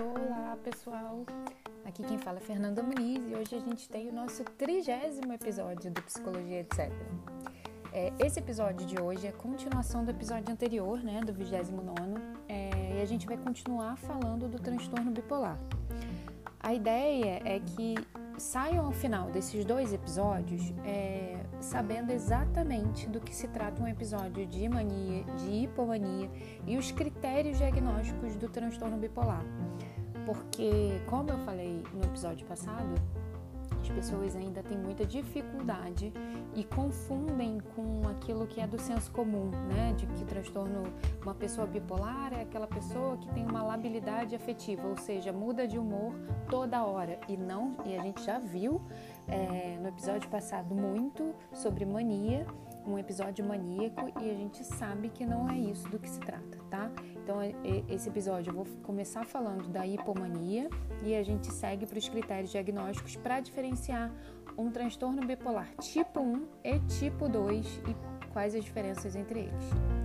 Olá, pessoal. Aqui quem fala é Fernanda Muniz e hoje a gente tem o nosso trigésimo episódio do Psicologia Etc. É, esse episódio de hoje é continuação do episódio anterior, né, do 29 é, e a gente vai continuar falando do transtorno bipolar. A ideia é que saiam ao final desses dois episódios é, sabendo exatamente do que se trata um episódio de mania, de hipomania e os critérios diagnósticos do transtorno bipolar. Porque, como eu falei no episódio passado, as pessoas ainda têm muita dificuldade e confundem com aquilo que é do senso comum, né? De que transtorno, uma pessoa bipolar é aquela pessoa que tem uma labilidade afetiva, ou seja, muda de humor toda hora. E não, e a gente já viu é, no episódio passado muito sobre mania um episódio maníaco e a gente sabe que não é isso do que se trata, tá? Então, esse episódio eu vou começar falando da hipomania e a gente segue para os critérios diagnósticos para diferenciar um transtorno bipolar tipo 1 e tipo 2 e quais as diferenças entre eles.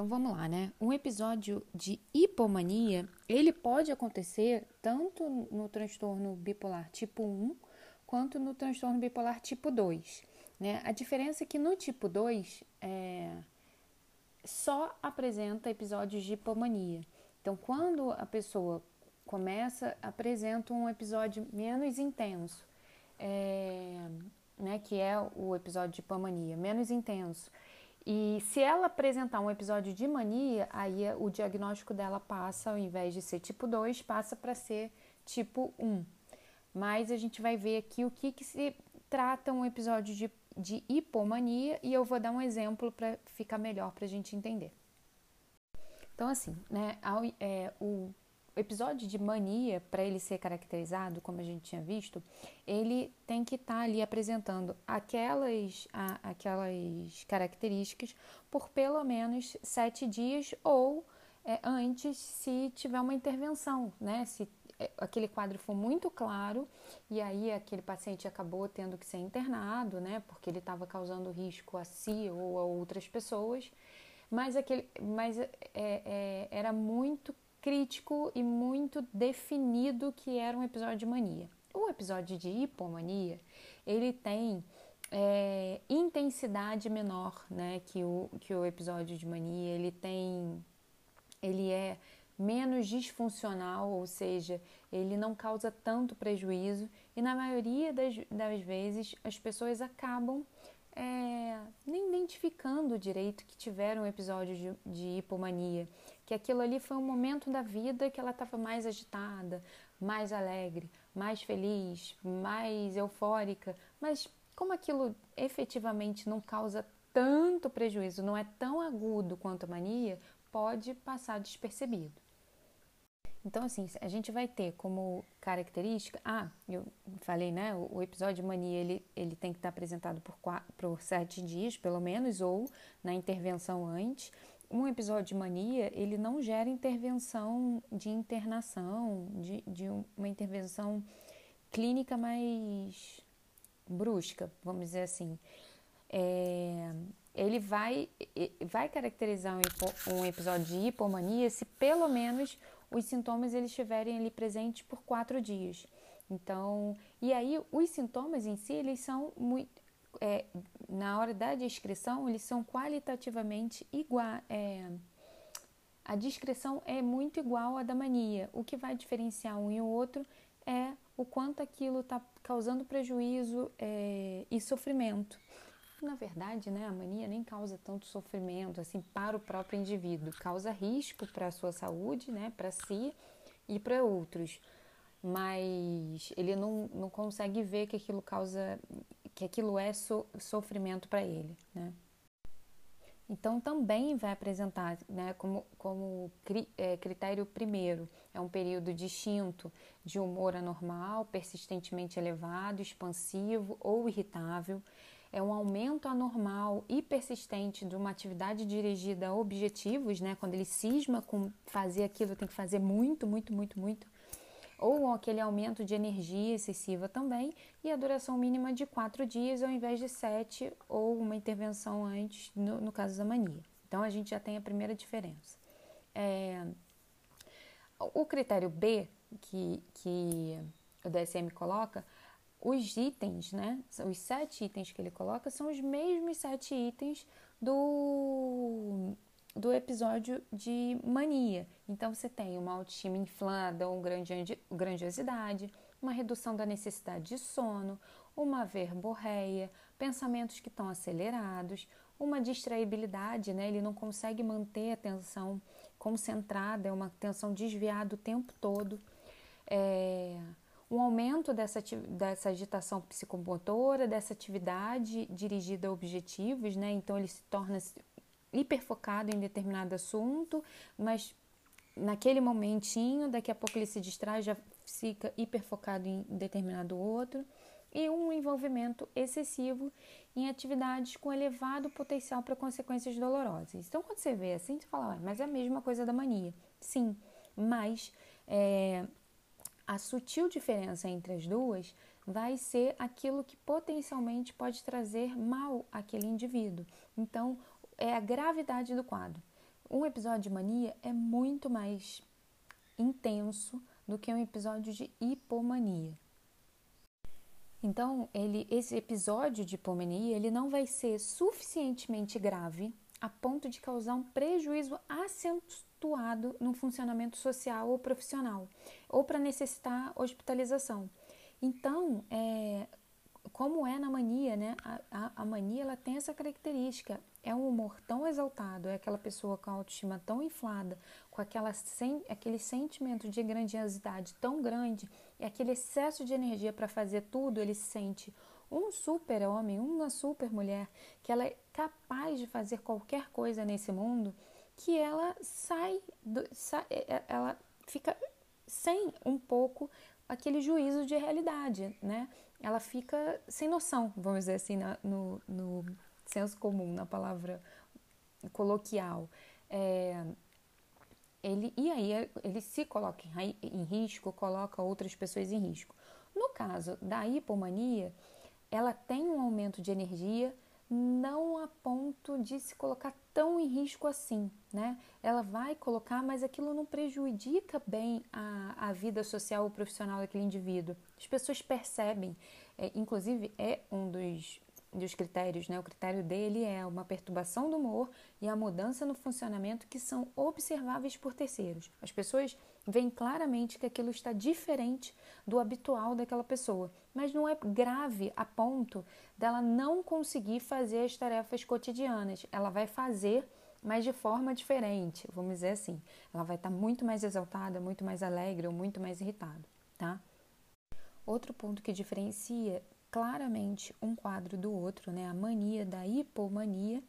Então vamos lá, né? Um episódio de hipomania, ele pode acontecer tanto no transtorno bipolar tipo 1 quanto no transtorno bipolar tipo 2, né? A diferença é que no tipo 2 é, só apresenta episódios de hipomania. Então, quando a pessoa começa, apresenta um episódio menos intenso, é, né, que é o episódio de hipomania, menos intenso, e se ela apresentar um episódio de mania, aí o diagnóstico dela passa, ao invés de ser tipo 2, passa para ser tipo 1. Mas a gente vai ver aqui o que, que se trata um episódio de, de hipomania e eu vou dar um exemplo para ficar melhor para a gente entender. Então, assim, né, ao, é, o episódio de mania, para ele ser caracterizado, como a gente tinha visto, ele tem que estar tá ali apresentando aquelas, a, aquelas características por pelo menos sete dias ou é, antes, se tiver uma intervenção, né? Se é, aquele quadro for muito claro e aí aquele paciente acabou tendo que ser internado, né? Porque ele estava causando risco a si ou a outras pessoas, mas, aquele, mas é, é, era muito crítico e muito definido que era um episódio de mania. O episódio de hipomania, ele tem é, intensidade menor, né, que o, que o episódio de mania, ele tem, ele é menos disfuncional, ou seja, ele não causa tanto prejuízo. E na maioria das, das vezes as pessoas acabam é, nem identificando direito que tiveram um episódio de, de hipomania que aquilo ali foi um momento da vida que ela estava mais agitada, mais alegre, mais feliz, mais eufórica, mas como aquilo efetivamente não causa tanto prejuízo, não é tão agudo quanto a mania, pode passar despercebido. Então, assim, a gente vai ter como característica. Ah, eu falei, né? O, episódio de mania ele, ele tem que estar apresentado por, quatro, por sete dias, pelo menos, ou na intervenção antes um episódio de mania, ele não gera intervenção de internação, de, de uma intervenção clínica mais brusca, vamos dizer assim. É, ele vai, vai caracterizar um, um, episódio de hipomania se pelo menos os sintomas eles estiverem ali presentes por quatro dias. Então, e aí os sintomas em si, eles são muito, é, na hora da descrição, eles são qualitativamente iguais. É, a descrição é muito igual à da mania. O que vai diferenciar um e o outro é o quanto aquilo está causando prejuízo é, e sofrimento. Na verdade, né, a mania nem causa tanto sofrimento assim para o próprio indivíduo, causa risco para a sua saúde, né, para si e para outros, mas ele não, não consegue ver que aquilo causa que aquilo é so, sofrimento para ele, né? Então também vai apresentar, né, como, como cri, é, critério primeiro, é um período distinto de humor anormal, persistentemente elevado, expansivo ou irritável, é um aumento anormal e persistente de uma atividade dirigida a objetivos, né, quando ele cisma com fazer aquilo, tem que fazer muito, muito, muito, muito ou aquele aumento de energia excessiva também, e a duração mínima de quatro dias ao invés de sete, ou uma intervenção antes, no, no caso da mania. Então, a gente já tem a primeira diferença. É, o critério B, que, que o DSM coloca, os itens, né, os sete itens que ele coloca, são os mesmos sete itens do, do episódio de mania. Então, você tem uma autoestima inflada ou grandiosidade, uma redução da necessidade de sono, uma verborreia, pensamentos que estão acelerados, uma distraibilidade, né? ele não consegue manter a atenção concentrada, é uma atenção desviada o tempo todo. É, um aumento dessa, dessa agitação psicomotora, dessa atividade dirigida a objetivos, né? Então ele se torna hiperfocado em determinado assunto, mas naquele momentinho, daqui a pouco ele se distrai, já fica hiperfocado em determinado outro. E um envolvimento excessivo em atividades com elevado potencial para consequências dolorosas. Então, quando você vê assim, você fala, mas é a mesma coisa da mania. Sim, mas é, a sutil diferença entre as duas vai ser aquilo que potencialmente pode trazer mal àquele indivíduo. Então, é a gravidade do quadro. Um episódio de mania é muito mais intenso do que um episódio de hipomania. Então, ele, esse episódio de hipomania ele não vai ser suficientemente grave a ponto de causar um prejuízo acentuado no funcionamento social ou profissional, ou para necessitar hospitalização. Então, é, como é na mania, né? A, a, a, mania ela tem essa característica. É um humor tão exaltado, é aquela pessoa com a autoestima tão inflada, com aquela, sem, aquele sentimento de grandiosidade tão grande, e aquele excesso de energia para fazer tudo, ele se sente um super homem, uma super mulher, que ela é capaz de fazer qualquer coisa nesse mundo, que ela sai, do, sai é, é, ela fica sem um pouco aquele juízo de realidade, né? Ela fica sem noção, vamos dizer assim, no, no senso comum, na palavra coloquial. É, ele, e aí ele se coloca em, em risco, coloca outras pessoas em risco. No caso da hipomania, ela tem um aumento de energia, não a ponto de se colocar tão em risco assim, né? Ela vai colocar, mas aquilo não prejudica bem a, a vida social ou profissional daquele indivíduo. As pessoas percebem, é, inclusive é um dos dos critérios, né? O critério dele é uma perturbação do humor e a mudança no funcionamento que são observáveis por terceiros. As pessoas veem claramente que aquilo está diferente do habitual daquela pessoa, mas não é grave a ponto dela não conseguir fazer as tarefas cotidianas. Ela vai fazer, mas de forma diferente, vamos dizer assim. Ela vai estar muito mais exaltada, muito mais alegre ou muito mais irritada, tá? Outro ponto que diferencia claramente um quadro do outro, né? A mania da hipomania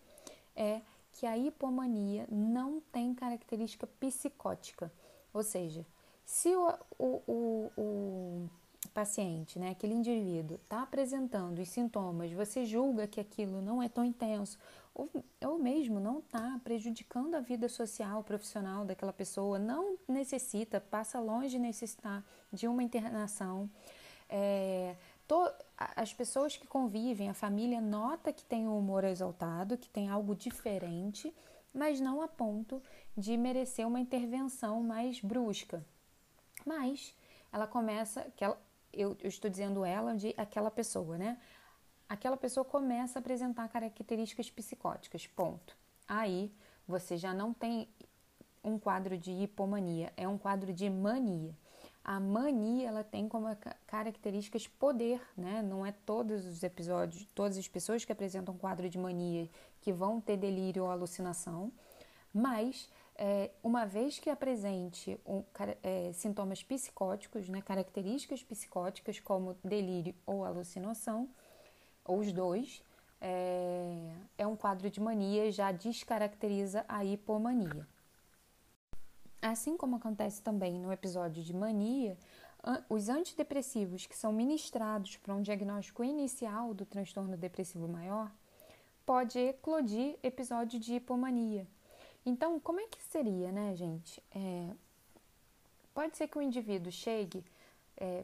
é que a hipomania não tem característica psicótica, ou seja, se o, o, o, o paciente, né, aquele indivíduo, está apresentando os sintomas, você julga que aquilo não é tão intenso, ou, ou mesmo não está prejudicando a vida social, profissional daquela pessoa, não necessita, passa longe de necessitar de uma internação. É, to, as pessoas que convivem, a família nota que tem um humor exaltado, que tem algo diferente, mas não a ponto de merecer uma intervenção mais brusca. Mas ela começa, que ela, eu, eu estou dizendo ela de aquela pessoa, né? Aquela pessoa começa a apresentar características psicóticas, ponto. Aí você já não tem um quadro de hipomania, é um quadro de mania. A mania ela tem como características poder, né? Não é todos os episódios, todas as pessoas que apresentam quadro de mania que vão ter delírio ou alucinação, mas é, uma vez que apresente um, é, sintomas psicóticos, né, características psicóticas como delírio ou alucinação, ou os dois, é, é um quadro de mania já descaracteriza a hipomania. Assim como acontece também no episódio de mania, os antidepressivos que são ministrados para um diagnóstico inicial do transtorno depressivo maior pode eclodir episódio de hipomania. Então, como é que seria, né, gente? É, pode ser que o indivíduo chegue é,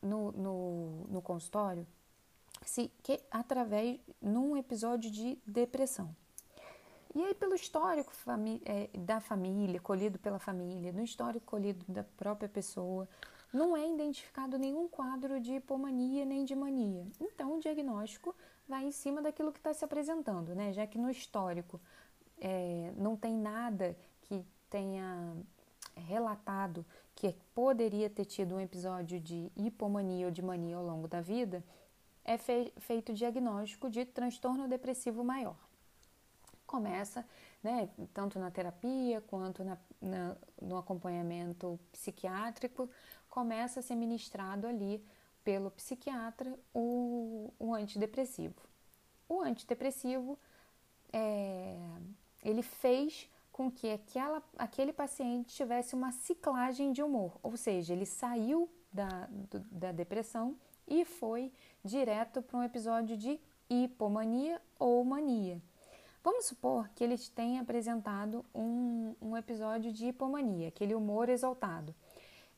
no, no, no consultório se, que, através num episódio de depressão. E aí, pelo histórico é, da família, colhido pela família, no histórico colhido da própria pessoa, não é identificado nenhum quadro de hipomania nem de mania. Então, o diagnóstico vai em cima daquilo que está se apresentando, né? Já que no histórico é, não tem nada que tenha relatado que poderia ter tido um episódio de hipomania ou de mania ao longo da vida, é fe feito diagnóstico de transtorno depressivo maior. Começa, né, tanto na terapia quanto na, na, no acompanhamento psiquiátrico, começa a ser ministrado ali pelo psiquiatra o, o antidepressivo. O antidepressivo, é, ele fez com que aquela, aquele paciente tivesse uma ciclagem de humor, ou seja, ele saiu da, do, da depressão e foi direto para um episódio de hipomania ou mania. Vamos supor que eles tenham apresentado um, um episódio de hipomania, aquele humor exaltado.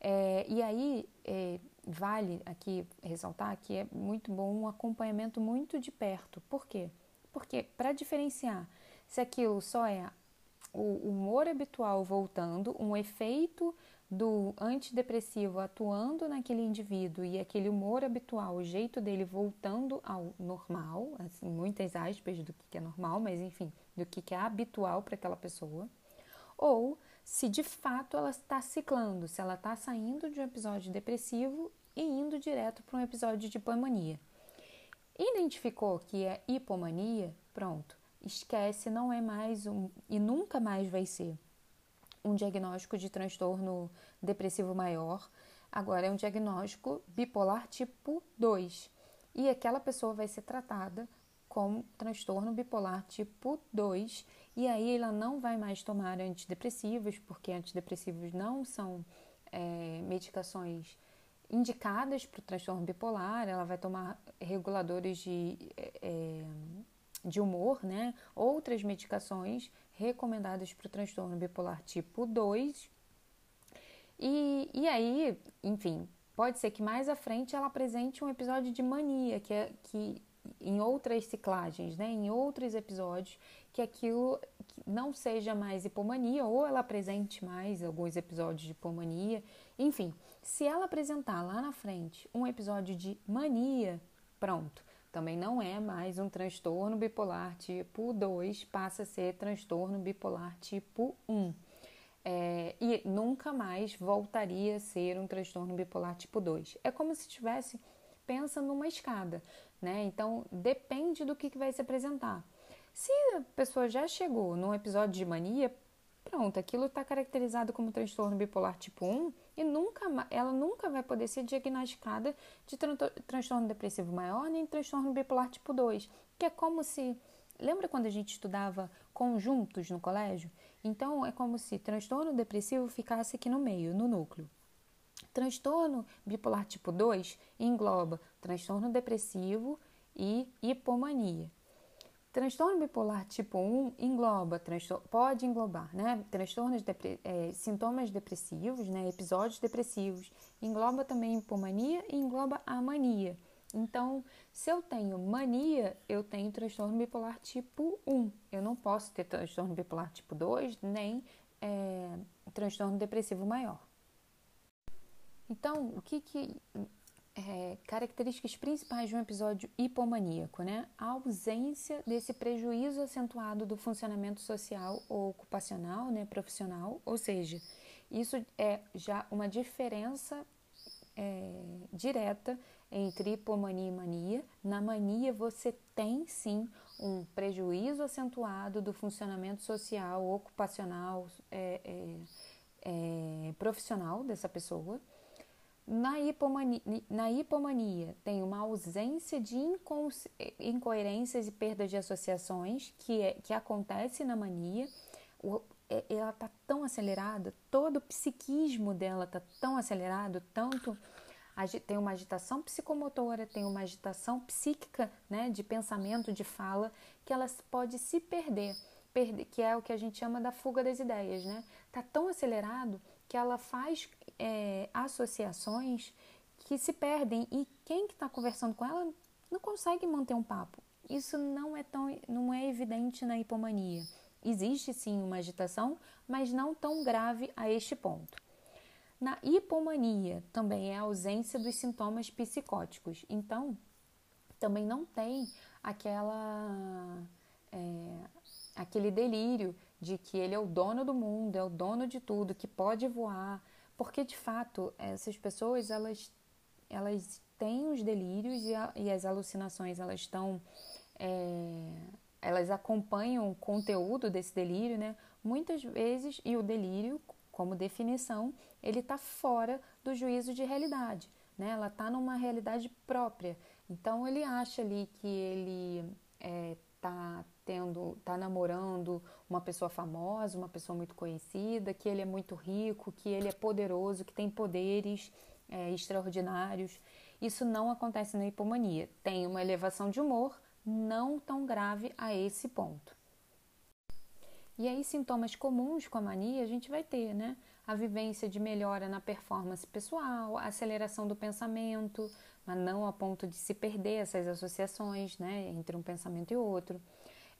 É, e aí, é, vale aqui ressaltar que é muito bom um acompanhamento muito de perto. Por quê? Porque para diferenciar se aquilo só é o humor habitual voltando, um efeito do antidepressivo atuando naquele indivíduo e aquele humor habitual, o jeito dele voltando ao normal, assim, muitas aspas do que é normal, mas enfim, do que é habitual para aquela pessoa, ou se de fato ela está ciclando, se ela está saindo de um episódio depressivo e indo direto para um episódio de hipomania. Identificou que é hipomania? Pronto, esquece, não é mais um e nunca mais vai ser um diagnóstico de transtorno depressivo maior, agora é um diagnóstico bipolar tipo 2. E aquela pessoa vai ser tratada com transtorno bipolar tipo 2, e aí ela não vai mais tomar antidepressivos, porque antidepressivos não são é, medicações indicadas para o transtorno bipolar, ela vai tomar reguladores de, é, de humor, né? outras medicações recomendadas para o transtorno bipolar tipo 2. E, e aí, enfim, pode ser que mais à frente ela apresente um episódio de mania, que é que em outras ciclagens, né, em outros episódios, que aquilo não seja mais hipomania ou ela apresente mais alguns episódios de hipomania. Enfim, se ela apresentar lá na frente um episódio de mania, pronto, também não é mais um transtorno bipolar tipo 2, passa a ser transtorno bipolar tipo 1. É, e nunca mais voltaria a ser um transtorno bipolar tipo 2. É como se estivesse, pensa numa escada, né? Então depende do que, que vai se apresentar. Se a pessoa já chegou num episódio de mania, pronto, aquilo está caracterizado como transtorno bipolar tipo 1 e nunca, ela nunca vai poder ser diagnosticada de transtorno depressivo maior nem transtorno bipolar tipo 2, que é como se. Lembra quando a gente estudava conjuntos no colégio? Então é como se transtorno depressivo ficasse aqui no meio, no núcleo. Transtorno bipolar tipo 2 engloba transtorno depressivo e hipomania. Transtorno bipolar tipo 1 engloba, pode englobar né, transtornos, é, sintomas depressivos, né, episódios depressivos, engloba também hipomania e engloba a mania. Então, se eu tenho mania, eu tenho transtorno bipolar tipo 1. Eu não posso ter transtorno bipolar tipo 2, nem é, transtorno depressivo maior. Então, o que, que é, características principais de um episódio hipomaníaco, né? A ausência desse prejuízo acentuado do funcionamento social ou ocupacional, né, profissional, ou seja, isso é já uma diferença é, direta entre hipomania e mania. Na mania, você tem sim um prejuízo acentuado do funcionamento social, ocupacional, é, é, é profissional dessa pessoa. Na hipomania, na hipomania, tem uma ausência de incoerências e perdas de associações que, é, que acontece na mania. O, é, ela está tão acelerada, todo o psiquismo dela está tão acelerado, tanto tem uma agitação psicomotora, tem uma agitação psíquica, né, de pensamento, de fala, que ela pode se perder, perder, que é o que a gente chama da fuga das ideias, né? Tá tão acelerado que ela faz é, associações que se perdem e quem que está conversando com ela não consegue manter um papo. Isso não é tão não é evidente na hipomania. Existe sim uma agitação, mas não tão grave a este ponto. Na hipomania também é a ausência dos sintomas psicóticos. Então, também não tem aquela é, aquele delírio de que ele é o dono do mundo, é o dono de tudo, que pode voar, porque de fato essas pessoas elas elas têm os delírios e, a, e as alucinações elas estão é, elas acompanham o conteúdo desse delírio, né? Muitas vezes e o delírio como definição ele está fora do juízo de realidade, né? Ela está numa realidade própria. Então ele acha ali que ele é, tá tendo, tá namorando uma pessoa famosa, uma pessoa muito conhecida, que ele é muito rico, que ele é poderoso, que tem poderes é, extraordinários. Isso não acontece na hipomania. Tem uma elevação de humor, não tão grave a esse ponto. E aí, sintomas comuns com a mania a gente vai ter, né? A vivência de melhora na performance pessoal, a aceleração do pensamento, mas não a ponto de se perder essas associações, né? Entre um pensamento e outro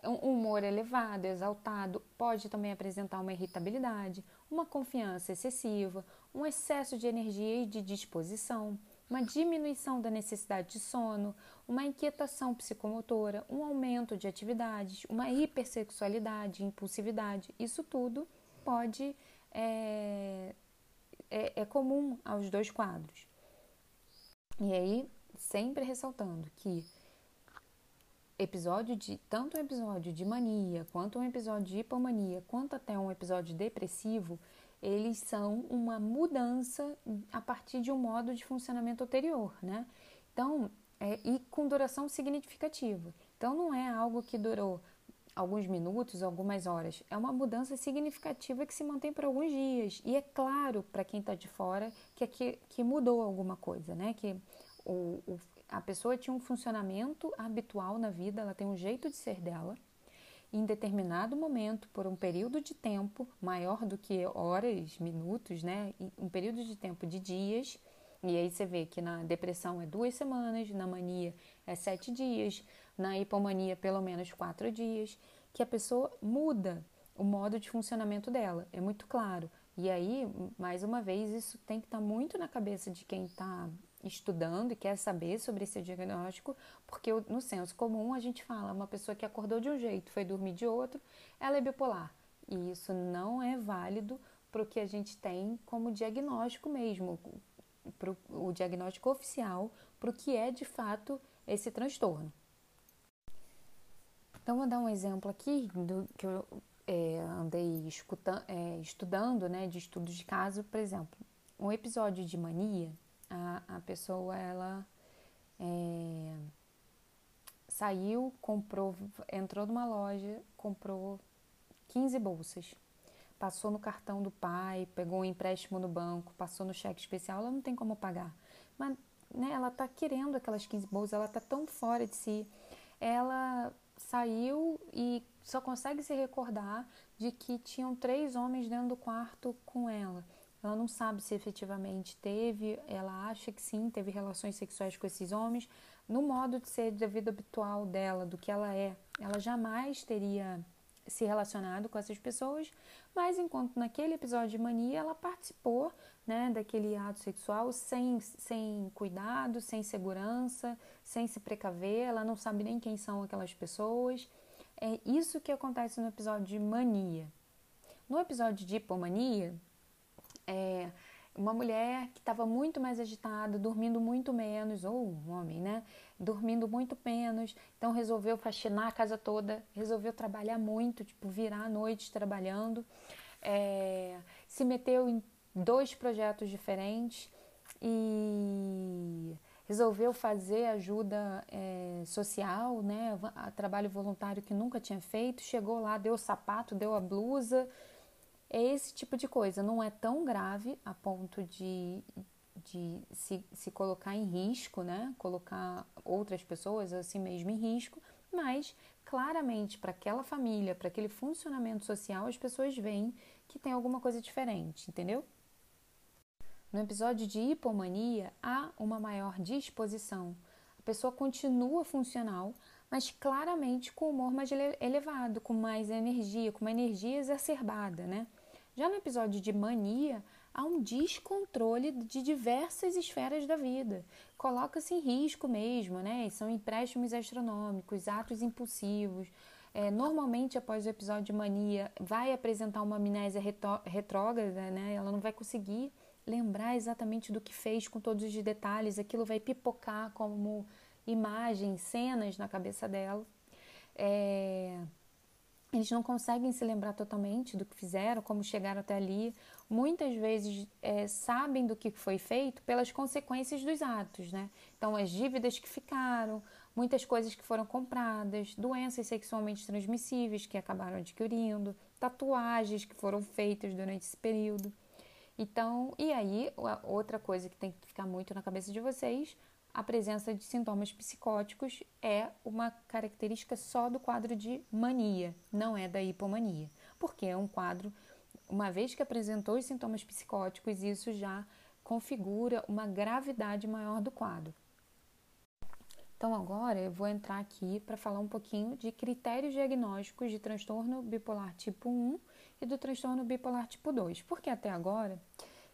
um humor elevado, exaltado, pode também apresentar uma irritabilidade, uma confiança excessiva, um excesso de energia e de disposição, uma diminuição da necessidade de sono, uma inquietação psicomotora, um aumento de atividades, uma hipersexualidade, impulsividade. Isso tudo pode é, é, é comum aos dois quadros. E aí, sempre ressaltando que episódio de tanto um episódio de mania, quanto um episódio de hipomania, quanto até um episódio depressivo, eles são uma mudança a partir de um modo de funcionamento anterior, né? Então, é, e com duração significativa. Então, não é algo que durou alguns minutos, algumas horas. É uma mudança significativa que se mantém por alguns dias. E é claro para quem está de fora que, que, que mudou alguma coisa, né? Que o, o, a pessoa tinha um funcionamento habitual na vida, ela tem um jeito de ser dela. Em determinado momento, por um período de tempo maior do que horas, minutos, né? Um período de tempo de dias. E aí você vê que na depressão é duas semanas, na mania é sete dias, na hipomania pelo menos quatro dias, que a pessoa muda o modo de funcionamento dela. É muito claro. E aí, mais uma vez, isso tem que estar muito na cabeça de quem está estudando e quer saber sobre esse diagnóstico, porque no senso comum a gente fala uma pessoa que acordou de um jeito, foi dormir de outro, ela é bipolar. E isso não é válido para o que a gente tem como diagnóstico mesmo, para o diagnóstico oficial, para o que é de fato esse transtorno. Então, vou dar um exemplo aqui do que eu é, andei é, estudando, né, de estudos de caso, por exemplo, um episódio de mania a, a pessoa ela é, saiu, comprou, entrou numa loja, comprou 15 bolsas. Passou no cartão do pai, pegou um empréstimo no banco, passou no cheque especial, ela não tem como pagar. Mas né, ela está querendo aquelas 15 bolsas, ela está tão fora de si. Ela saiu e só consegue se recordar de que tinham três homens dentro do quarto com ela. Ela não sabe se efetivamente teve, ela acha que sim, teve relações sexuais com esses homens. No modo de ser da vida habitual dela, do que ela é, ela jamais teria se relacionado com essas pessoas, mas enquanto naquele episódio de mania ela participou né, daquele ato sexual sem, sem cuidado, sem segurança, sem se precaver, ela não sabe nem quem são aquelas pessoas. É isso que acontece no episódio de mania. No episódio de hipomania, é, uma mulher que estava muito mais agitada, dormindo muito menos, ou um homem, né? Dormindo muito menos, então resolveu faxinar a casa toda, resolveu trabalhar muito, tipo, virar a noite trabalhando, é, se meteu em dois projetos diferentes e resolveu fazer ajuda é, social, né? Trabalho voluntário que nunca tinha feito, chegou lá, deu o sapato, deu a blusa é esse tipo de coisa, não é tão grave a ponto de, de se, se colocar em risco, né? Colocar outras pessoas assim mesmo em risco, mas claramente para aquela família, para aquele funcionamento social, as pessoas veem que tem alguma coisa diferente, entendeu? No episódio de hipomania, há uma maior disposição. A pessoa continua funcional, mas claramente com humor mais elevado, com mais energia, com uma energia exacerbada, né? Já no episódio de mania, há um descontrole de diversas esferas da vida. Coloca-se em risco mesmo, né? São empréstimos astronômicos, atos impulsivos. É, normalmente, após o episódio de mania, vai apresentar uma amnésia retrógrada, né? Ela não vai conseguir lembrar exatamente do que fez com todos os detalhes, aquilo vai pipocar como imagens, cenas na cabeça dela. É eles não conseguem se lembrar totalmente do que fizeram, como chegaram até ali. Muitas vezes é, sabem do que foi feito pelas consequências dos atos, né? Então, as dívidas que ficaram, muitas coisas que foram compradas, doenças sexualmente transmissíveis que acabaram adquirindo, tatuagens que foram feitas durante esse período. Então, e aí, outra coisa que tem que ficar muito na cabeça de vocês a presença de sintomas psicóticos é uma característica só do quadro de mania, não é da hipomania, porque é um quadro, uma vez que apresentou os sintomas psicóticos, isso já configura uma gravidade maior do quadro. Então, agora eu vou entrar aqui para falar um pouquinho de critérios diagnósticos de transtorno bipolar tipo 1 e do transtorno bipolar tipo 2, porque até agora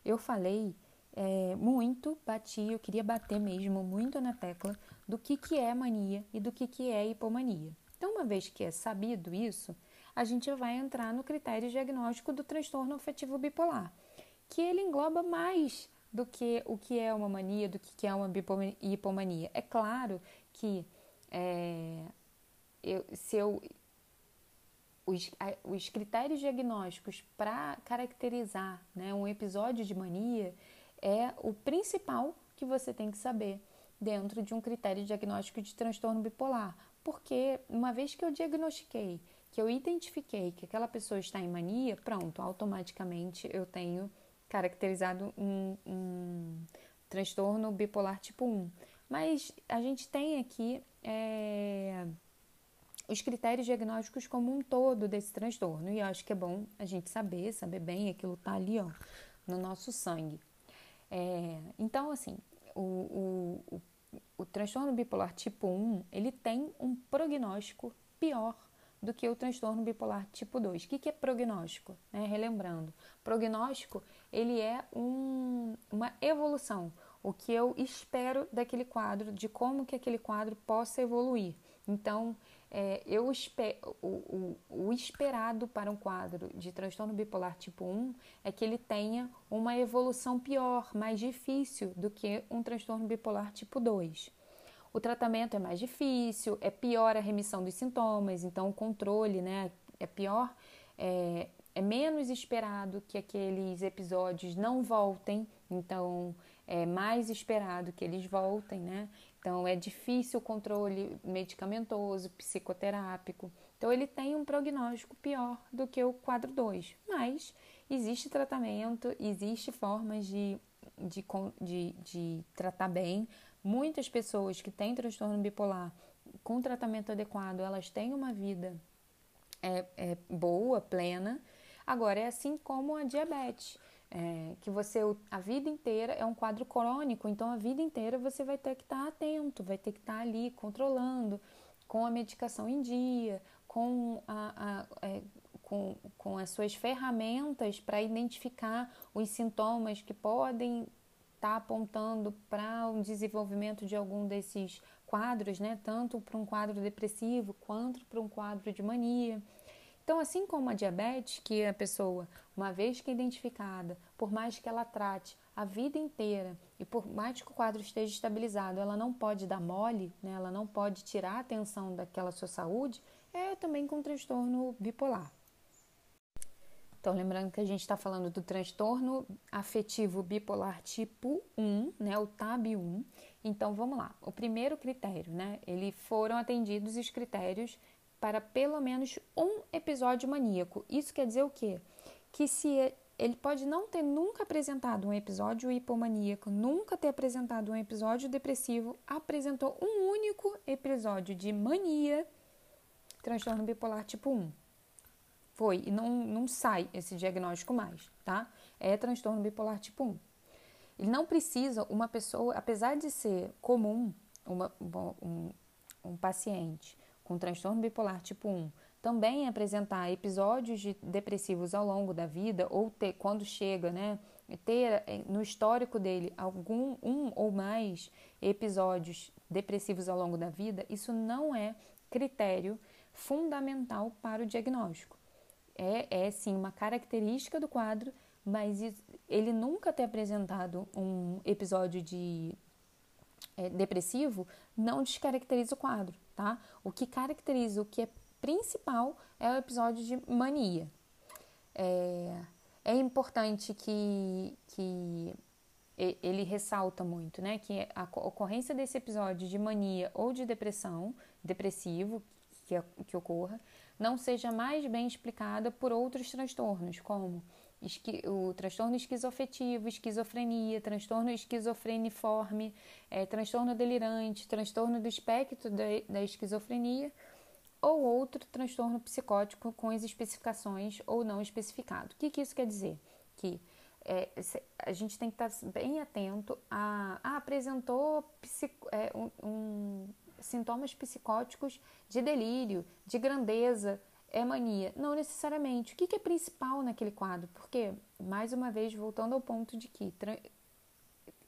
eu falei é, muito, bati, eu queria bater mesmo muito na tecla do que, que é mania e do que, que é hipomania. Então, uma vez que é sabido isso, a gente vai entrar no critério diagnóstico do transtorno afetivo bipolar, que ele engloba mais do que o que é uma mania, do que é uma hipomania. É claro que é, eu, se eu os, os critérios diagnósticos para caracterizar né, um episódio de mania, é o principal que você tem que saber dentro de um critério diagnóstico de transtorno bipolar. Porque uma vez que eu diagnostiquei, que eu identifiquei que aquela pessoa está em mania, pronto, automaticamente eu tenho caracterizado um, um transtorno bipolar tipo 1. Mas a gente tem aqui é, os critérios diagnósticos como um todo desse transtorno. E eu acho que é bom a gente saber, saber bem, aquilo tá ali, ó, no nosso sangue. É, então, assim, o, o, o, o transtorno bipolar tipo 1, ele tem um prognóstico pior do que o transtorno bipolar tipo 2. O que, que é prognóstico? Né? Relembrando, prognóstico ele é um, uma evolução, o que eu espero daquele quadro, de como que aquele quadro possa evoluir. Então, é, eu esper, o, o, o, esperado para um quadro de transtorno bipolar tipo 1 é que ele tenha uma evolução pior, mais difícil do que um transtorno bipolar tipo 2. O tratamento é mais difícil, é pior a remissão dos sintomas, então o controle né, é pior, é, é menos esperado que aqueles episódios não voltem, então é mais esperado que eles voltem, né? Então, é difícil o controle medicamentoso, psicoterápico. Então, ele tem um prognóstico pior do que o quadro 2. Mas existe tratamento, existe formas de, de, de, de tratar bem. Muitas pessoas que têm transtorno bipolar com tratamento adequado, elas têm uma vida é, é boa, plena. Agora, é assim como a diabetes. É, que você a vida inteira é um quadro crônico, então a vida inteira você vai ter que estar atento, vai ter que estar ali controlando, com a medicação em dia, com, a, a é, com, com as suas ferramentas para identificar os sintomas que podem estar apontando para um desenvolvimento de algum desses quadros, né? tanto para um quadro depressivo quanto para um quadro de mania. Então, assim como a diabetes, que a pessoa, uma vez que é identificada, por mais que ela trate a vida inteira e por mais que o quadro esteja estabilizado, ela não pode dar mole, né? ela não pode tirar a atenção daquela sua saúde, é também com transtorno bipolar. Então, lembrando que a gente está falando do transtorno afetivo bipolar tipo 1, né, o TAB1. Então, vamos lá. O primeiro critério, né, eles foram atendidos os critérios para pelo menos um episódio maníaco. Isso quer dizer o quê? Que se ele pode não ter nunca apresentado um episódio hipomaníaco, nunca ter apresentado um episódio depressivo, apresentou um único episódio de mania, transtorno bipolar tipo 1. Foi, e não, não sai esse diagnóstico mais, tá? É transtorno bipolar tipo 1. Ele não precisa, uma pessoa, apesar de ser comum, uma, um, um paciente com transtorno bipolar tipo 1 também apresentar episódios de depressivos ao longo da vida ou ter quando chega, né, ter eh, no histórico dele algum um ou mais episódios depressivos ao longo da vida, isso não é critério fundamental para o diagnóstico. É, é sim uma característica do quadro, mas ele nunca ter apresentado um episódio de é, depressivo não descaracteriza o quadro, tá? O que caracteriza, o que é principal é o episódio de mania. É, é importante que, que ele ressalta muito, né, que a ocorrência desse episódio de mania ou de depressão, depressivo, que, que ocorra, não seja mais bem explicada por outros transtornos, como o transtorno esquizoafetivo, esquizofrenia, transtorno esquizofreniforme, é, transtorno delirante, transtorno do espectro da, da esquizofrenia ou outro transtorno psicótico com as especificações ou não especificado. O que, que isso quer dizer? Que é, a gente tem que estar bem atento a. Ah, apresentou psico, é, um, um, sintomas psicóticos de delírio, de grandeza, é mania. Não necessariamente. O que, que é principal naquele quadro? Porque, mais uma vez, voltando ao ponto de que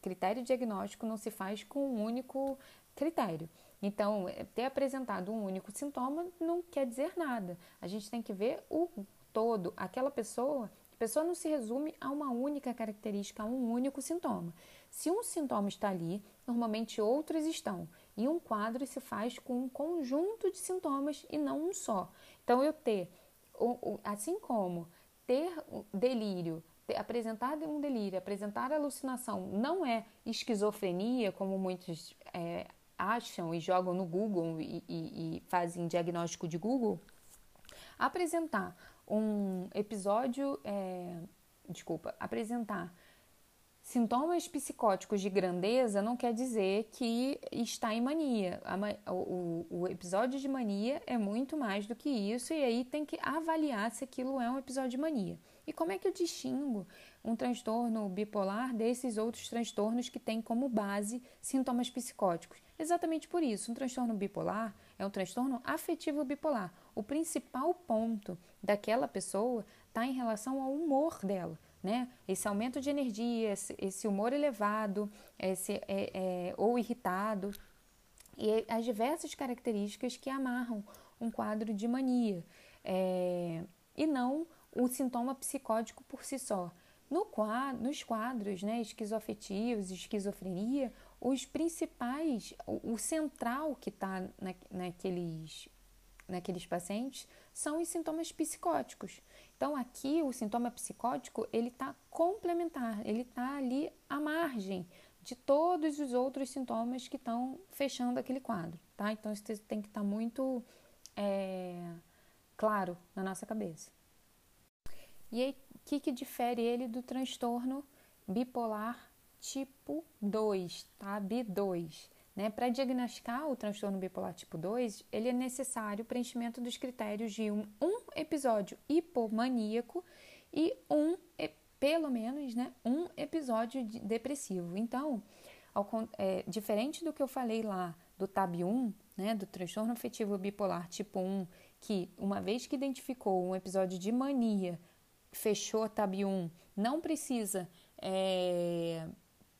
critério diagnóstico não se faz com um único critério. Então, é, ter apresentado um único sintoma não quer dizer nada. A gente tem que ver o todo. Aquela pessoa, a pessoa não se resume a uma única característica, a um único sintoma. Se um sintoma está ali, normalmente outros estão. E um quadro se faz com um conjunto de sintomas e não um só. Então, eu ter, assim como ter delírio, apresentar um delírio, apresentar alucinação, não é esquizofrenia, como muitos é, acham e jogam no Google e, e, e fazem diagnóstico de Google, apresentar um episódio, é, desculpa, apresentar sintomas psicóticos de grandeza não quer dizer que está em mania. O, episódio de mania é muito mais do que isso, e aí tem que avaliar se aquilo é um episódio de mania. E como é que eu distingo um transtorno bipolar desses outros transtornos que têm como base sintomas psicóticos? Exatamente por isso, um transtorno bipolar é um transtorno afetivo bipolar. O principal ponto daquela pessoa está em relação ao humor dela. Né? Esse aumento de energia, esse, humor elevado, esse, é, é, ou irritado, e as diversas características que amarram um quadro de mania, é, e não o sintoma psicótico por si só. No quadro, nos quadros né, esquizoafetivos, esquizofrenia, os principais, o, o central que está na, naqueles, naqueles pacientes são os sintomas psicóticos. Então, aqui o sintoma psicótico ele está complementar, ele está ali à margem de todos os outros sintomas que estão fechando aquele quadro, tá? Então, isso tem que estar tá muito é, claro na nossa cabeça. E aí, o que, que difere ele do transtorno bipolar tipo 2, tá? B2. Né? Para diagnosticar o transtorno bipolar tipo 2, ele é necessário o preenchimento dos critérios de um, um episódio hipomaníaco e um, pelo menos, né, um episódio de depressivo. Então, ao, é, diferente do que eu falei lá do TAB1, né, do transtorno afetivo bipolar tipo 1, que uma vez que identificou um episódio de mania, fechou TAB1, não precisa é,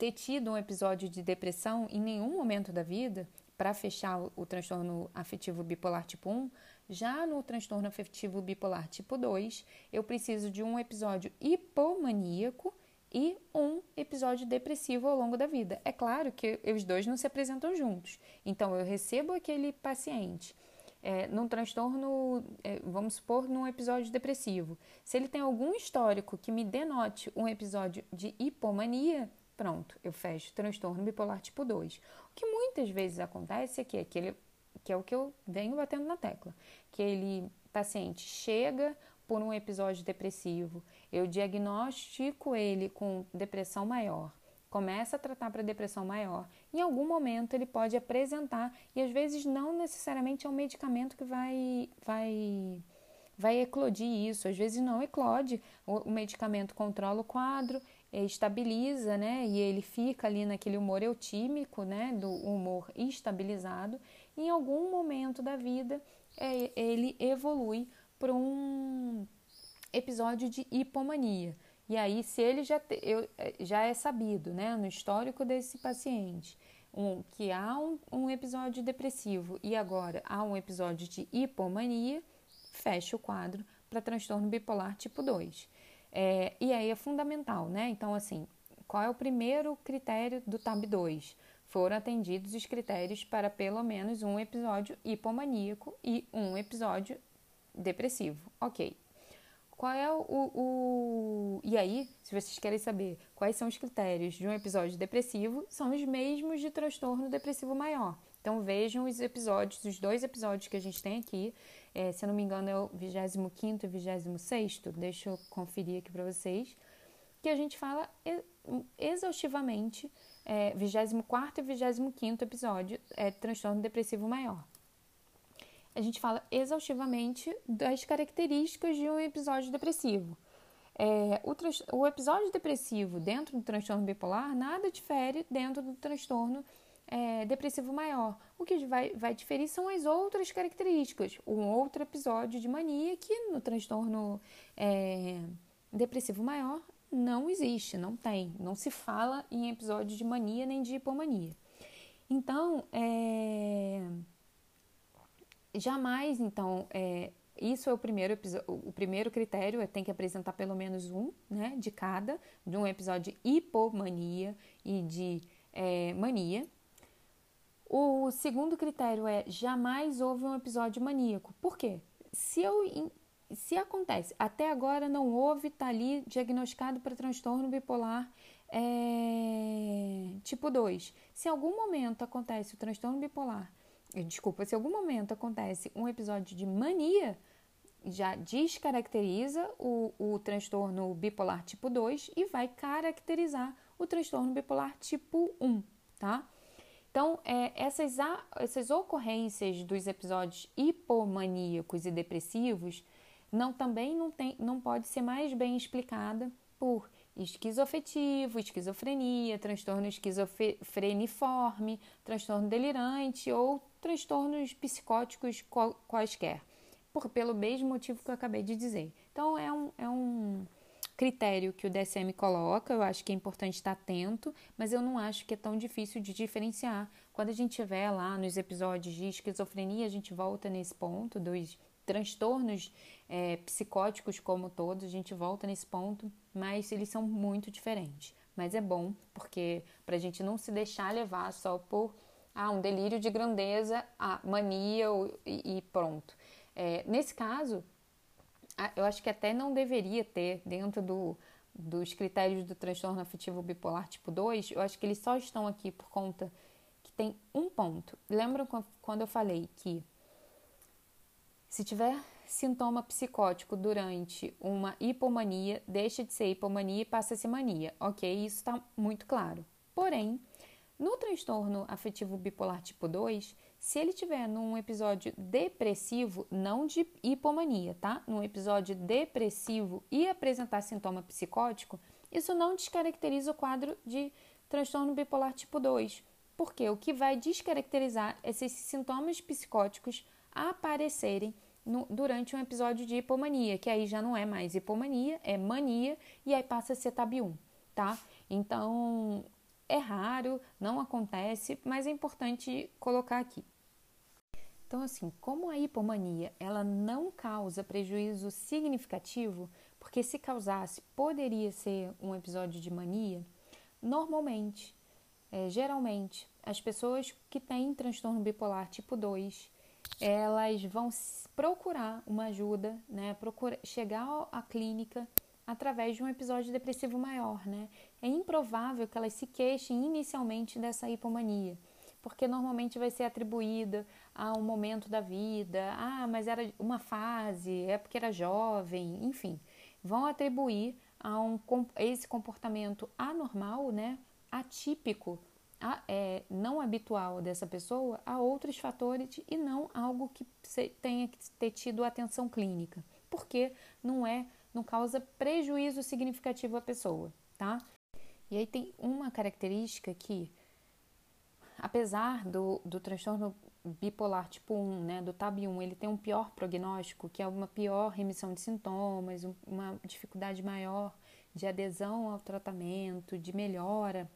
ter tido um episódio de depressão em nenhum momento da vida para fechar o, transtorno afetivo bipolar tipo 1, já no transtorno afetivo bipolar tipo 2, eu preciso de um episódio hipomaníaco e um episódio depressivo ao longo da vida. É claro que os dois não se apresentam juntos. Então, eu recebo aquele paciente é, num transtorno, é, vamos supor, num episódio depressivo. Se ele tem algum histórico que me denote um episódio de hipomania, Pronto, eu fecho transtorno bipolar tipo 2. O que muitas vezes acontece é que, aquele, que é o que eu venho batendo na tecla, que ele paciente chega por um episódio depressivo, eu diagnostico ele com depressão maior, começa a tratar para depressão maior, em algum momento ele pode apresentar, e às vezes não necessariamente é um medicamento que vai, vai, vai eclodir isso, às vezes não eclode, o, o medicamento controla o quadro estabiliza, né? E ele fica ali naquele humor eutímico, né? Do humor estabilizado. Em algum momento da vida, é, ele evolui para um episódio de hipomania. E aí, se ele já, te, eu, é, já é sabido, né, no histórico desse paciente, um, que há um, um episódio depressivo e agora há um episódio de hipomania, fecha o quadro para transtorno bipolar tipo 2. É, e aí é fundamental, né? Então, assim, qual é o primeiro critério do TAB 2? Foram atendidos os critérios para pelo menos um episódio hipomaníaco e um episódio depressivo. Ok. Qual é o, o, E aí, se vocês querem saber quais são os critérios de um episódio depressivo, são os mesmos de transtorno depressivo maior. Então vejam os episódios, os dois episódios que a gente tem aqui. É, se eu não me engano, é o 25 e 26. Deixa eu conferir aqui para vocês. Que a gente fala exaustivamente, é, 24 e 25 episódio, é transtorno depressivo maior a gente fala exaustivamente das características de um episódio depressivo. É, o, o, episódio depressivo dentro do transtorno bipolar nada difere dentro do transtorno é, depressivo maior. O que vai, vai diferir são as outras características. Um outro episódio de mania que no transtorno é, depressivo maior não existe, não tem. Não se fala em episódio de mania nem de hipomania. Então, é Jamais, então, é, isso é o primeiro, o primeiro critério, é tem que apresentar pelo menos um, né, de cada, de um episódio de hipomania e de é, mania. O segundo critério é jamais houve um episódio maníaco. Por quê? Se eu se acontece, até agora não houve, está ali diagnosticado para transtorno bipolar é, tipo 2. Se em algum momento acontece o transtorno bipolar desculpa, se algum momento acontece um episódio de mania, já descaracteriza o, o transtorno bipolar tipo 2 e vai caracterizar o transtorno bipolar tipo 1, tá? Então, é, essas, essas ocorrências dos episódios hipomaníacos e depressivos não também não, tem, não pode ser mais bem explicada por esquizoafetivo, esquizofrenia, transtorno esquizofreniforme, transtorno delirante ou transtornos psicóticos quaisquer, por, pelo mesmo motivo que eu acabei de dizer. Então, é um, é um critério que o DSM coloca, eu acho que é importante estar atento, mas eu não acho que é tão difícil de diferenciar. Quando a gente tiver lá nos episódios de esquizofrenia, a gente volta nesse ponto dos transtornos é, psicóticos como todos, a gente volta nesse ponto, mas eles são muito diferentes. Mas é bom, porque para a gente não se deixar levar só por ah, um delírio de grandeza, a mania e, e pronto. É, nesse caso, eu acho que até não deveria ter dentro do, dos critérios do transtorno afetivo bipolar tipo 2, eu acho que eles só estão aqui por conta que tem um ponto. Lembram quando eu falei que se tiver sintoma psicótico durante uma hipomania, deixa de ser hipomania e passa a ser mania. Ok, isso está muito claro. Porém, no transtorno afetivo bipolar tipo 2, se ele tiver num episódio depressivo, não de hipomania, tá? Num episódio depressivo e apresentar sintoma psicótico, isso não descaracteriza o quadro de transtorno bipolar tipo 2, porque o que vai descaracterizar é se esses sintomas psicóticos aparecerem no, durante um episódio de hipomania, que aí já não é mais hipomania, é mania e aí passa a ser TAB 1, tá? Então, é raro, não acontece, mas é importante colocar aqui. Então, assim, como a hipomania ela não causa prejuízo significativo, porque se causasse poderia ser um episódio de mania, normalmente, é, geralmente, as pessoas que têm transtorno bipolar tipo 2 elas vão procurar uma ajuda, né? Procura chegar à clínica através de um episódio depressivo maior, né? É improvável que elas se queixem inicialmente dessa hipomania, porque normalmente vai ser atribuída a um momento da vida, ah, mas era uma fase, é porque era jovem, enfim, vão atribuir a um esse comportamento anormal, né? Atípico é, não habitual dessa pessoa a outros fatores e não algo que tenha que ter tido atenção clínica, porque não é, não causa prejuízo significativo à pessoa, tá? E aí tem uma característica que, apesar do, do transtorno bipolar tipo 1, né, do TAB1, ele tem um pior prognóstico, que é uma pior remissão de sintomas, uma dificuldade maior de adesão ao tratamento, de melhora.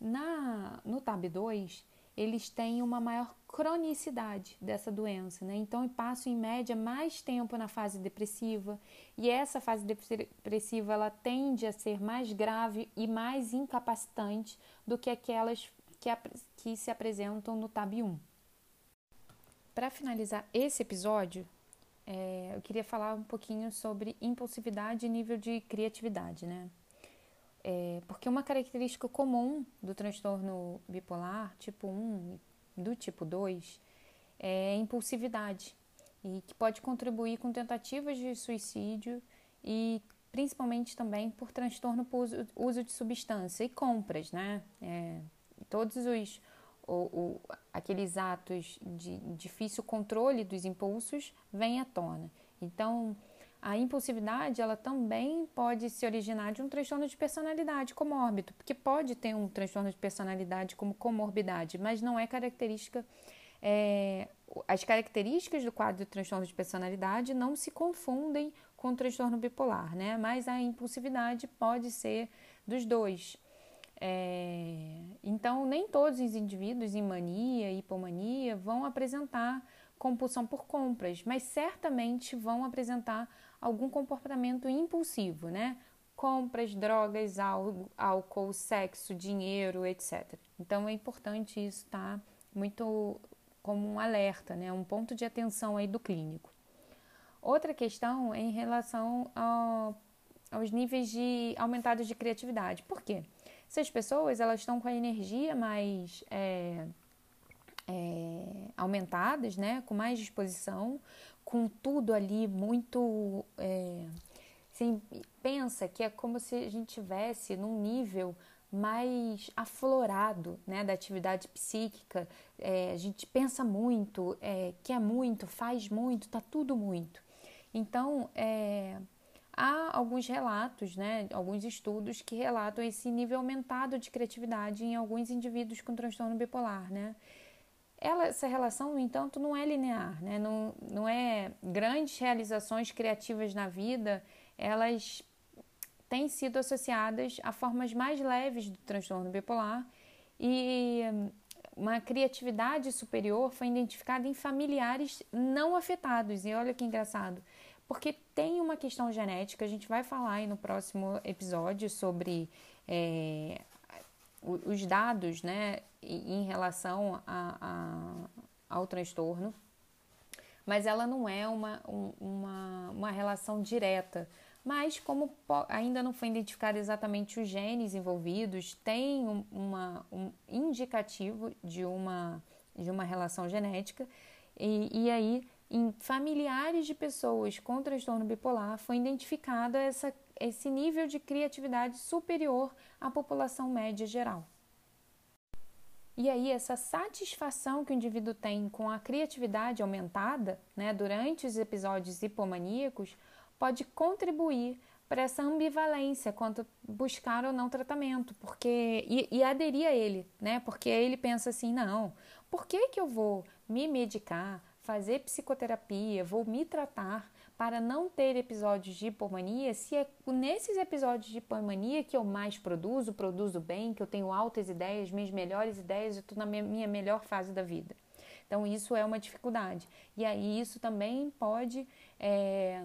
Na, no TAB2, eles têm uma maior cronicidade dessa doença, né? Então, passam em média mais tempo na fase depressiva e essa fase depressiva ela tende a ser mais grave e mais incapacitante do que aquelas que, que se apresentam no TAB1. Para finalizar esse episódio, é, eu queria falar um pouquinho sobre impulsividade e nível de criatividade, né? É, porque uma característica comum do transtorno bipolar, tipo 1 do tipo 2, é impulsividade, e que pode contribuir com tentativas de suicídio e principalmente também por transtorno por uso de substância e compras, né? É, todos os o, o, aqueles atos de difícil controle dos impulsos vêm à tona. Então, a impulsividade, ela também pode se originar de um transtorno de personalidade comórbido, porque pode ter um transtorno de personalidade como comorbidade, mas não é característica. É, as características do quadro de transtorno de personalidade não se confundem com o transtorno bipolar, né? Mas a impulsividade pode ser dos dois. É, então, nem todos os indivíduos em mania e hipomania vão apresentar compulsão por compras, mas certamente vão apresentar algum comportamento impulsivo, né? Compras, drogas, álcool, sexo, dinheiro, etc. Então é importante isso estar tá? muito como um alerta, né? Um ponto de atenção aí do clínico. Outra questão é em relação ao, aos níveis de aumentados de criatividade. Por quê? Essas pessoas elas estão com a energia mais é, é, aumentadas, né? Com mais disposição, com tudo ali muito. É, assim, pensa que é como se a gente tivesse num nível mais aflorado né, da atividade psíquica. É, a gente pensa muito, é, quer muito, faz muito, tá tudo muito. Então, é, há alguns relatos, né, alguns estudos que relatam esse nível aumentado de criatividade em alguns indivíduos com transtorno bipolar, né? Ela, essa relação, no entanto, não é linear, né? não, não é grandes realizações criativas na vida, elas têm sido associadas a formas mais leves do transtorno bipolar e uma criatividade superior foi identificada em familiares não afetados. E olha que engraçado, porque tem uma questão genética, a gente vai falar aí no próximo episódio sobre é, os dados né, em relação a, a, ao transtorno, mas ela não é uma, uma, uma relação direta. Mas, como ainda não foi identificado exatamente os genes envolvidos, tem um, uma, um indicativo de uma, de uma relação genética, e, e aí, em familiares de pessoas com transtorno bipolar, foi identificado essa, esse nível de criatividade superior à população média geral. E aí, essa satisfação que o indivíduo tem com a criatividade aumentada né, durante os episódios hipomaníacos pode contribuir para essa ambivalência quanto buscar ou não tratamento, porque e, e, aderir a ele, né? Porque ele pensa assim, não, por que, que eu vou me medicar, fazer psicoterapia, vou me tratar para não ter episódios de hipomania, se é nesses episódios de hipomania que eu mais produzo, produzo bem, que eu tenho altas ideias, minhas melhores ideias, eu estou na minha melhor fase da vida. Então, isso é uma dificuldade. E aí, isso também pode. É,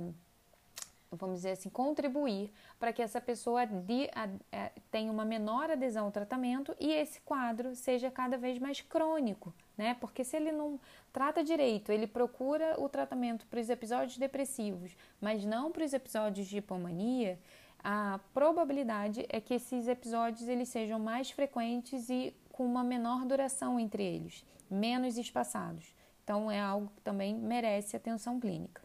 vamos dizer assim, contribuir para que essa pessoa de, a, a, é, tenha uma menor adesão ao tratamento e esse quadro seja cada vez mais crônico, né? Porque se ele não trata direito, ele procura o tratamento para os episódios depressivos, mas não para os episódios de hipomania, a probabilidade é que esses episódios eles sejam mais frequentes e com uma menor duração entre eles, menos espaçados. Então é algo que também merece atenção clínica.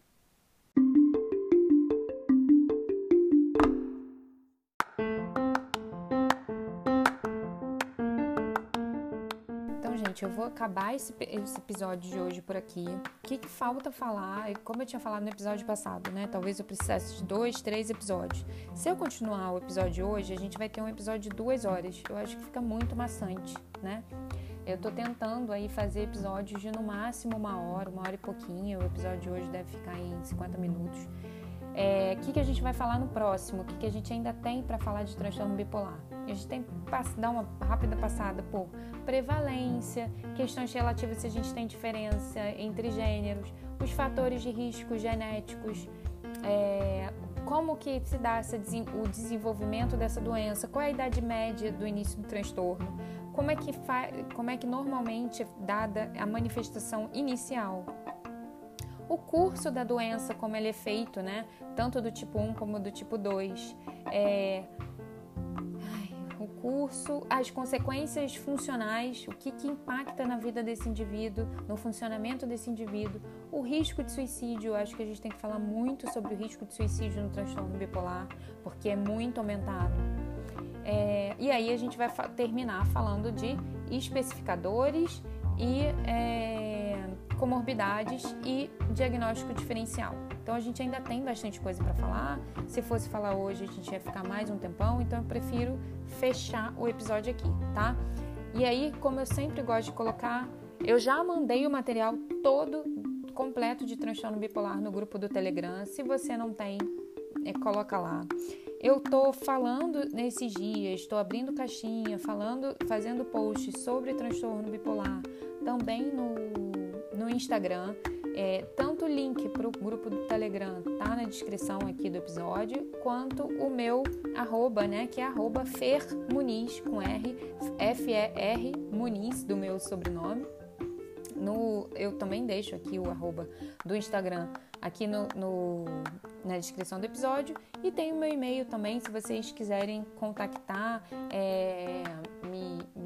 Gente, eu vou acabar esse, esse episódio de hoje por aqui. O que, que falta falar? Como eu tinha falado no episódio passado, né? Talvez eu precisasse de dois, três episódios. Se eu continuar o episódio de hoje, a gente vai ter um episódio de duas horas. Eu acho que fica muito maçante, né? Eu tô tentando aí fazer episódios de no máximo uma hora, uma hora e pouquinho. O episódio de hoje deve ficar em 50 minutos. O é, que, que a gente vai falar no próximo? O que, que a gente ainda tem para falar de transtorno bipolar? A gente tem que dar uma rápida passada por prevalência, questões relativas se a gente tem diferença entre gêneros, os fatores de risco genéticos, é, como que se dá essa, o desenvolvimento dessa doença, qual é a idade média do início do transtorno, como é que, como é que normalmente é dada a manifestação inicial o curso da doença, como ele é feito, né? Tanto do tipo 1 como do tipo 2. É... Curso, as consequências funcionais, o que, que impacta na vida desse indivíduo, no funcionamento desse indivíduo, o risco de suicídio. Acho que a gente tem que falar muito sobre o risco de suicídio no transtorno bipolar, porque é muito aumentado. É... e aí a gente vai terminar falando de especificadores e. É comorbidades e diagnóstico diferencial. Então a gente ainda tem bastante coisa para falar. Se fosse falar hoje, a gente ia ficar mais um tempão, então eu prefiro fechar o episódio aqui, tá? E aí, como eu sempre gosto de colocar, eu já mandei o material todo completo de transtorno bipolar no grupo do Telegram. Se você não tem, é, coloca lá. Eu tô falando nesses dias, estou abrindo caixinha, falando, fazendo posts sobre transtorno bipolar, também no no Instagram. É, tanto o link para o grupo do Telegram tá na descrição aqui do episódio, quanto o meu arroba, né, que é arroba Fer Muniz, com R, F-E-R Muniz, do meu sobrenome. No, eu também deixo aqui o arroba do Instagram aqui no, no, na descrição do episódio e tem o meu e-mail também se vocês quiserem contactar, é,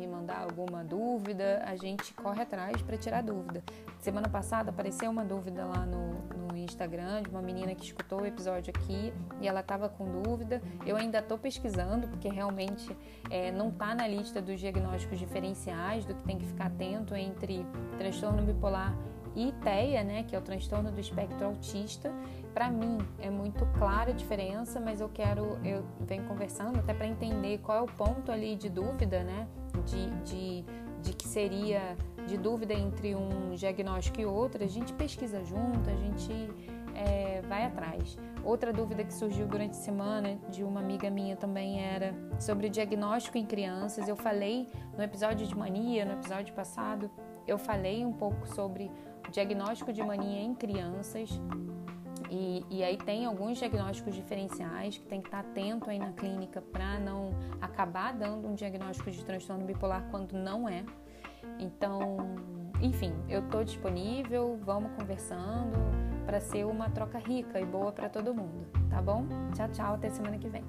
me, mandar alguma dúvida, a gente corre atrás para tirar dúvida. Semana passada apareceu uma dúvida lá no, no Instagram de uma menina que escutou o episódio aqui e ela estava com dúvida. Eu ainda estou pesquisando porque realmente é, não está na lista dos diagnósticos diferenciais do que tem que ficar atento entre transtorno bipolar e TEA, né, que é o transtorno do espectro autista. Para mim é muito clara a diferença, mas eu quero, eu venho conversando até para entender qual é o ponto ali de dúvida, né, de, de, de que seria de dúvida entre um diagnóstico e outro. A gente pesquisa junto, a gente é, vai atrás. Outra dúvida que surgiu durante a semana de uma amiga minha também era sobre diagnóstico em crianças. Eu falei no episódio de mania, no episódio passado, eu falei um pouco sobre diagnóstico de mania em crianças. E, e, aí tem alguns diagnósticos diferenciais que tem que estar atento aí na clínica para não acabar dando um diagnóstico de transtorno bipolar quando não é. Então, enfim, eu estou disponível, vamos conversando para ser uma troca rica e boa para todo mundo, tá bom? Tchau, tchau, até semana que vem.